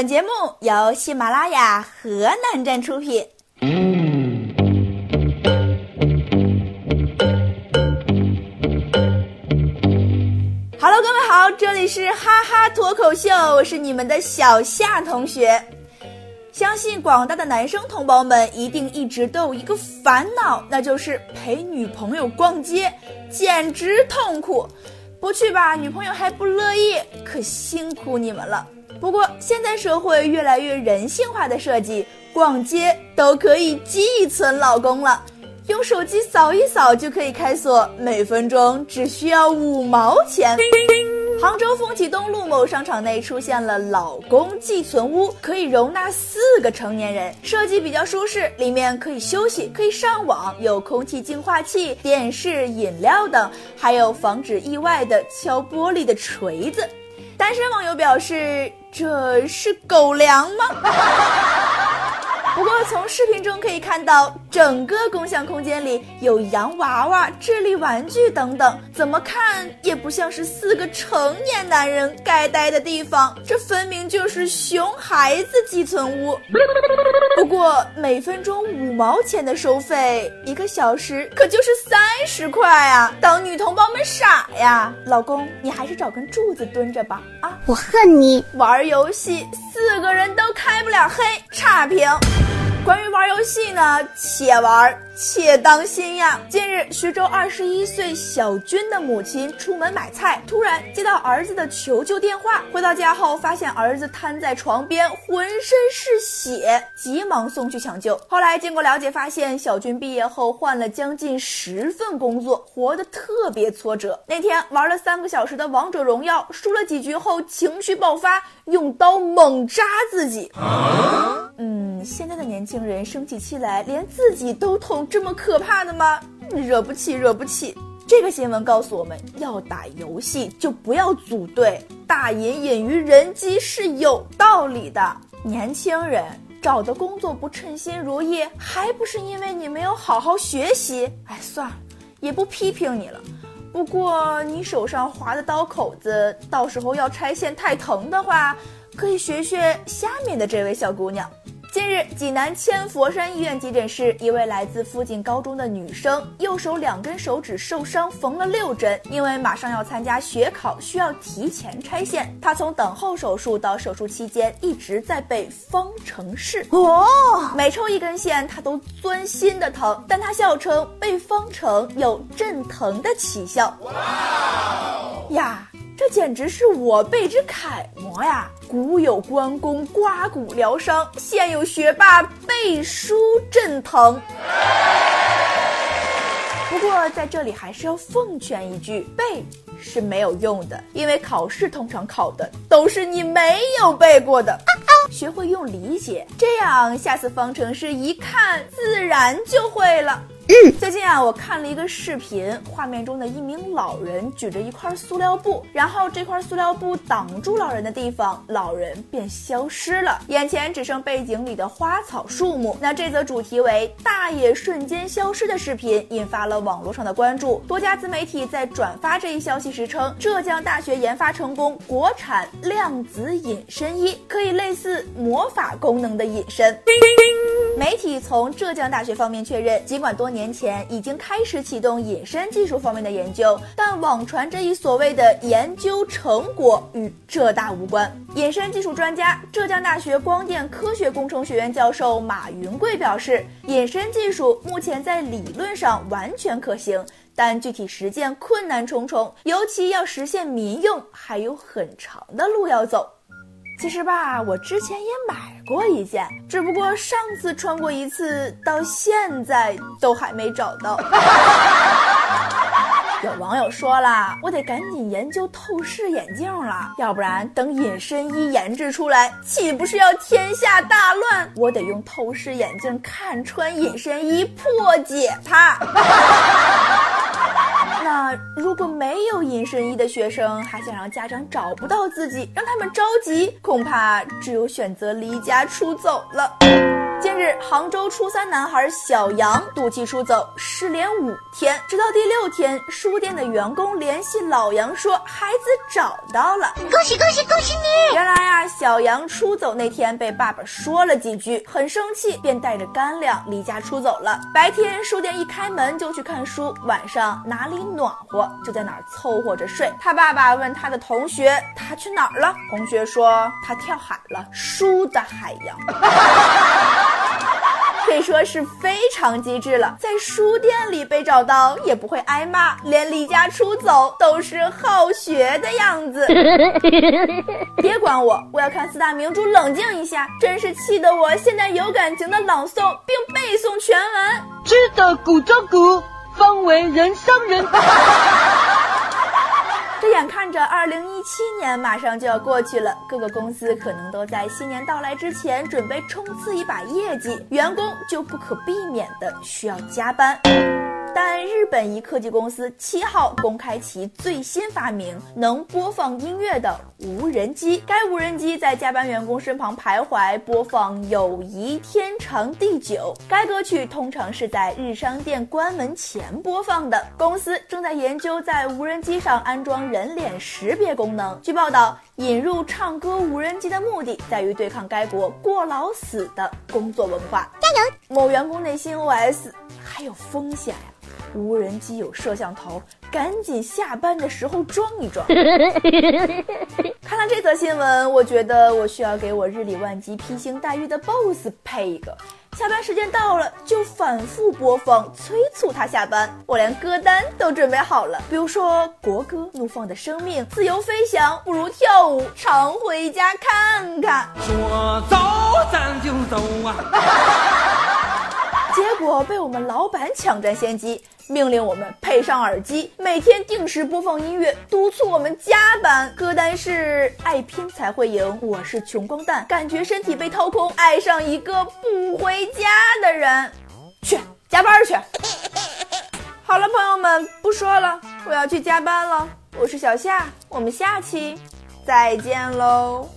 本节目由喜马拉雅河南站出品。Hello，各位好，这里是哈哈脱口秀，我是你们的小夏同学。相信广大的男生同胞们一定一直都有一个烦恼，那就是陪女朋友逛街，简直痛苦。不去吧，女朋友还不乐意，可辛苦你们了。不过现在社会越来越人性化的设计，逛街都可以寄存老公了，用手机扫一扫就可以开锁，每分钟只需要五毛钱。杭州凤起东路某商场内出现了老公寄存屋，可以容纳四个成年人，设计比较舒适，里面可以休息，可以上网，有空气净化器、电视、饮料等，还有防止意外的敲玻璃的锤子。单身网友表示：“这是狗粮吗？”不过从视频中可以看到，整个共享空间里有洋娃娃、智力玩具等等，怎么看也不像是四个成年男人该待的地方，这分明就是熊孩子寄存屋。不过每分钟五毛钱的收费，一个小时可就是三十块啊！当女同胞们傻呀！老公，你还是找根柱子蹲着吧！啊，我恨你！玩游戏四个人都开不了黑，差评。关于玩游戏呢，且玩且当心呀！近日，徐州二十一岁小军的母亲出门买菜，突然接到儿子的求救电话。回到家后，发现儿子瘫在床边，浑身是血，急忙送去抢救。后来经过了解，发现小军毕业后换了将近十份工作，活得特别挫折。那天玩了三个小时的王者荣耀，输了几局后情绪爆发，用刀猛扎自己。嗯，现在的年轻人生起气来连自己都痛，这么可怕的吗？惹不起，惹不起。这个新闻告诉我们要打游戏就不要组队，大隐隐于人机是有道理的。年轻人找的工作不称心如意，还不是因为你没有好好学习？哎，算了，也不批评你了。不过你手上划的刀口子，到时候要拆线太疼的话，可以学学下面的这位小姑娘。近日，济南千佛山医院急诊室，一位来自附近高中的女生，右手两根手指受伤，缝了六针。因为马上要参加学考，需要提前拆线。她从等候手术到手术期间，一直在背方程式。哦，每抽一根线，她都钻心的疼。但她笑称背方程有镇疼的奇效。哇呀！这简直是我辈之楷模呀！古有关公刮骨疗伤，现有学霸背书镇疼。不过在这里还是要奉劝一句：背是没有用的，因为考试通常考的都是你没有背过的。学会用理解，这样下次方程式一看自然就会了。最近啊，我看了一个视频，画面中的一名老人举着一块塑料布，然后这块塑料布挡住老人的地方，老人便消失了，眼前只剩背景里的花草树木。那这则主题为“大爷瞬间消失”的视频引发了网络上的关注，多家自媒体在转发这一消息时称，浙江大学研发成功国产量子隐身衣，可以类似魔法功能的隐身。媒体从浙江大学方面确认，尽管多年前已经开始启动隐身技术方面的研究，但网传这一所谓的研究成果与浙大无关。隐身技术专家、浙江大学光电科学工程学院教授马云贵表示，隐身技术目前在理论上完全可行，但具体实践困难重重，尤其要实现民用，还有很长的路要走。其实吧，我之前也买过一件，只不过上次穿过一次，到现在都还没找到。有网友说了，我得赶紧研究透视眼镜了，要不然等隐身衣研制出来，岂不是要天下大乱？我得用透视眼镜看穿隐身衣，破解它。那如果没有隐身衣的学生，还想让家长找不到自己，让他们着急，恐怕只有选择离家出走了。近日，杭州初三男孩小杨赌气出走，失联五天，直到第六天，书店的员工联系老杨说孩子找到了，恭喜恭喜恭喜你！原来啊，小杨出走那天被爸爸说了几句，很生气，便带着干粮离家出走了。白天书店一开门就去看书，晚上哪里暖和就在哪儿凑合着睡。他爸爸问他的同学，他去哪儿了？同学说他跳海了，书的海洋。可以说是非常机智了，在书店里被找到也不会挨骂，连离家出走都是好学的样子。别管我，我要看四大名著，冷静一下。真是气得我现在有感情的朗诵并背诵全文。知的古中古，方为人上人。这眼看着二零一七年马上就要过去了，各个公司可能都在新年到来之前准备冲刺一把业绩，员工就不可避免的需要加班。但日本一科技公司七号公开其最新发明——能播放音乐的无人机。该无人机在加班员工身旁徘徊，播放《友谊天长地久》。该歌曲通常是在日商店关门前播放的。公司正在研究在无人机上安装人脸识别功能。据报道，引入唱歌无人机的目的在于对抗该国过劳死的工作文化。加油！某员工内心 OS：还有风险呀。无人机有摄像头，赶紧下班的时候装一装。看了这则新闻，我觉得我需要给我日理万机、披星戴月的 boss 配一个，下班时间到了就反复播放，催促他下班。我连歌单都准备好了，比如说国歌《怒放的生命》，自由飞翔不如跳舞，常回家看看。说走咱就走啊！结果被我们老板抢占先机，命令我们配上耳机，每天定时播放音乐，督促我们加班。歌单是爱拼才会赢，我是穷光蛋，感觉身体被掏空，爱上一个不回家的人，去加班去。好了，朋友们，不说了，我要去加班了。我是小夏，我们下期再见喽。